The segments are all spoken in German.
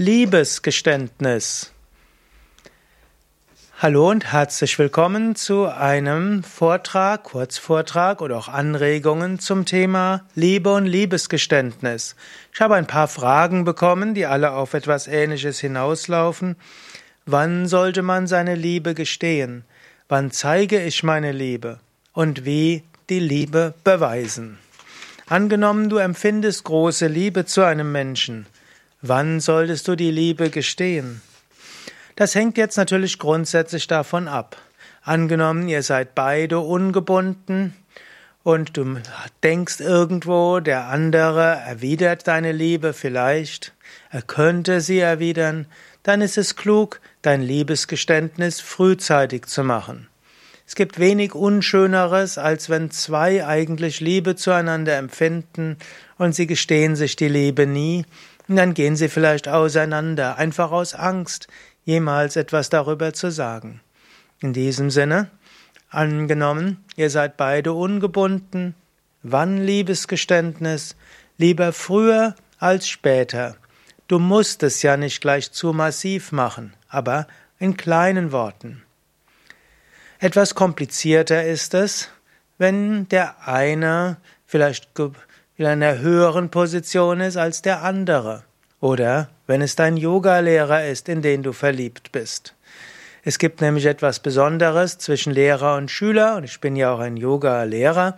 Liebesgeständnis. Hallo und herzlich willkommen zu einem Vortrag, Kurzvortrag oder auch Anregungen zum Thema Liebe und Liebesgeständnis. Ich habe ein paar Fragen bekommen, die alle auf etwas Ähnliches hinauslaufen. Wann sollte man seine Liebe gestehen? Wann zeige ich meine Liebe? Und wie die Liebe beweisen? Angenommen, du empfindest große Liebe zu einem Menschen. Wann solltest du die Liebe gestehen? Das hängt jetzt natürlich grundsätzlich davon ab. Angenommen, ihr seid beide ungebunden und du denkst irgendwo, der andere erwidert deine Liebe vielleicht, er könnte sie erwidern, dann ist es klug, dein Liebesgeständnis frühzeitig zu machen. Es gibt wenig Unschöneres, als wenn zwei eigentlich Liebe zueinander empfinden und sie gestehen sich die Liebe nie dann gehen sie vielleicht auseinander, einfach aus Angst, jemals etwas darüber zu sagen. In diesem Sinne, angenommen, ihr seid beide ungebunden, wann Liebesgeständnis? Lieber früher als später. Du musst es ja nicht gleich zu massiv machen, aber in kleinen Worten. Etwas komplizierter ist es, wenn der eine vielleicht in einer höheren Position ist als der andere. Oder wenn es dein Yogalehrer ist, in den du verliebt bist. Es gibt nämlich etwas Besonderes zwischen Lehrer und Schüler, und ich bin ja auch ein Yoga-Lehrer.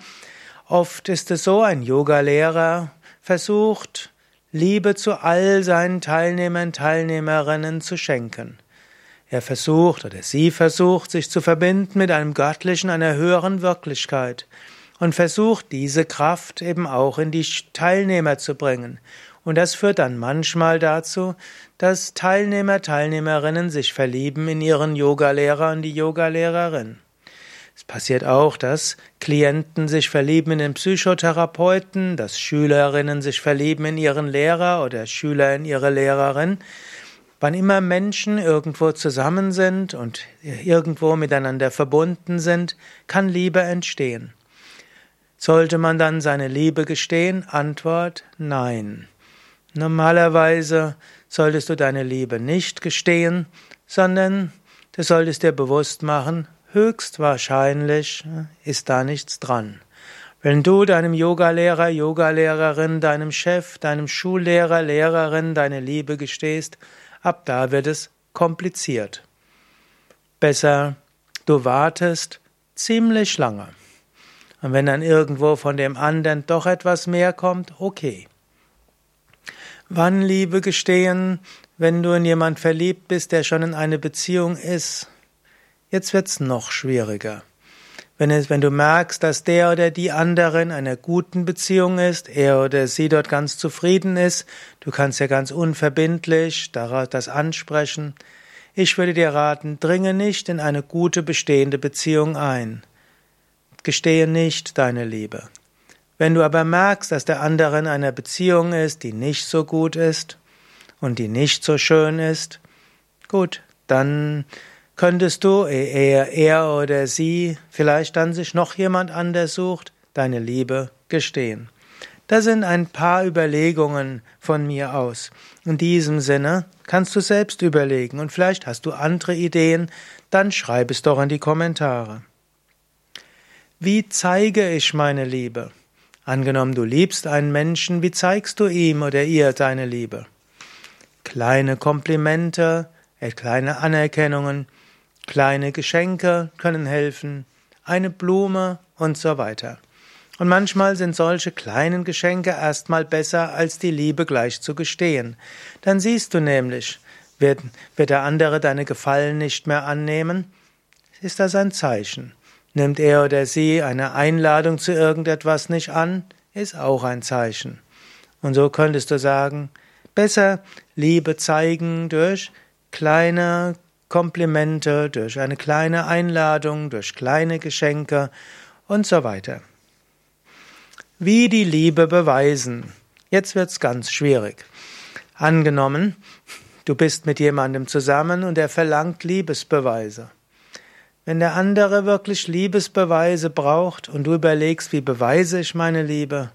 Oft ist es so, ein Yogalehrer versucht, Liebe zu all seinen Teilnehmern, Teilnehmerinnen zu schenken. Er versucht oder sie versucht, sich zu verbinden mit einem göttlichen, einer höheren Wirklichkeit und versucht diese Kraft eben auch in die Teilnehmer zu bringen. Und das führt dann manchmal dazu, dass Teilnehmer, Teilnehmerinnen sich verlieben in ihren Yogalehrer und die Yogalehrerin. Es passiert auch, dass Klienten sich verlieben in den Psychotherapeuten, dass Schülerinnen sich verlieben in ihren Lehrer oder Schüler in ihre Lehrerin. Wann immer Menschen irgendwo zusammen sind und irgendwo miteinander verbunden sind, kann Liebe entstehen. Sollte man dann seine Liebe gestehen? Antwort Nein. Normalerweise solltest du deine Liebe nicht gestehen, sondern du solltest dir bewusst machen, höchstwahrscheinlich ist da nichts dran. Wenn du deinem Yogalehrer, Yogalehrerin, deinem Chef, deinem Schullehrer, Lehrerin deine Liebe gestehst, ab da wird es kompliziert. Besser, du wartest ziemlich lange. Und wenn dann irgendwo von dem anderen doch etwas mehr kommt, okay. Wann Liebe gestehen, wenn du in jemand verliebt bist, der schon in eine Beziehung ist? Jetzt wird's noch schwieriger. Wenn, es, wenn du merkst, dass der oder die andere in einer guten Beziehung ist, er oder sie dort ganz zufrieden ist, du kannst ja ganz unverbindlich das ansprechen. Ich würde dir raten, dringe nicht in eine gute bestehende Beziehung ein gestehe nicht deine Liebe. Wenn du aber merkst, dass der andere in einer Beziehung ist, die nicht so gut ist und die nicht so schön ist, gut, dann könntest du, ehe er oder sie vielleicht dann sich noch jemand anders sucht, deine Liebe gestehen. Das sind ein paar Überlegungen von mir aus. In diesem Sinne kannst du selbst überlegen und vielleicht hast du andere Ideen, dann schreib es doch in die Kommentare. Wie zeige ich meine Liebe? Angenommen, du liebst einen Menschen, wie zeigst du ihm oder ihr deine Liebe? Kleine Komplimente, äh, kleine Anerkennungen, kleine Geschenke können helfen, eine Blume und so weiter. Und manchmal sind solche kleinen Geschenke erstmal besser, als die Liebe gleich zu gestehen. Dann siehst du nämlich, wird, wird der andere deine Gefallen nicht mehr annehmen, ist das ein Zeichen. Nimmt er oder sie eine Einladung zu irgendetwas nicht an, ist auch ein Zeichen. Und so könntest du sagen, besser Liebe zeigen durch kleine Komplimente, durch eine kleine Einladung, durch kleine Geschenke und so weiter. Wie die Liebe beweisen. Jetzt wird's ganz schwierig. Angenommen, du bist mit jemandem zusammen und er verlangt Liebesbeweise. Wenn der andere wirklich Liebesbeweise braucht und du überlegst, wie beweise ich meine Liebe,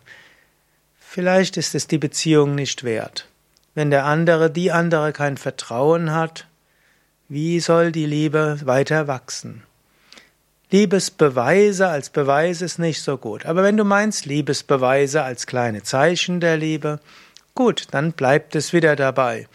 vielleicht ist es die Beziehung nicht wert. wenn der andere, die andere kein Vertrauen hat, wie soll die Liebe weiter wachsen? Liebesbeweise als Beweis ist nicht so gut. Aber wenn du meinst Liebesbeweise als kleine Zeichen der Liebe, gut, dann bleibt es wieder dabei.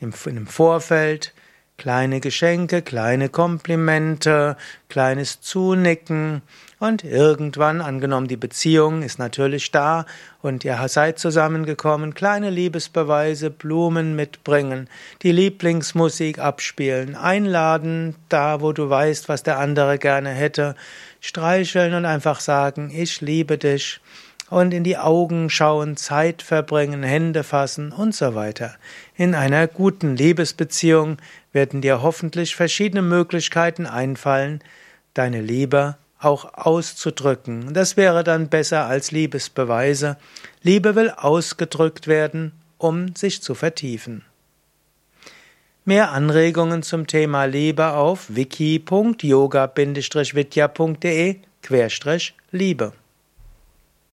Im, Im Vorfeld kleine Geschenke, kleine Komplimente, kleines Zunicken. Und irgendwann, angenommen die Beziehung ist natürlich da und ihr seid zusammengekommen, kleine Liebesbeweise, Blumen mitbringen, die Lieblingsmusik abspielen, einladen, da wo du weißt, was der andere gerne hätte, streicheln und einfach sagen, ich liebe dich und in die Augen schauen, Zeit verbringen, Hände fassen und so weiter. In einer guten Liebesbeziehung werden dir hoffentlich verschiedene Möglichkeiten einfallen, deine Liebe auch auszudrücken. Das wäre dann besser als Liebesbeweise. Liebe will ausgedrückt werden, um sich zu vertiefen. Mehr Anregungen zum Thema Liebe auf wiki.yoga-vidya.de Liebe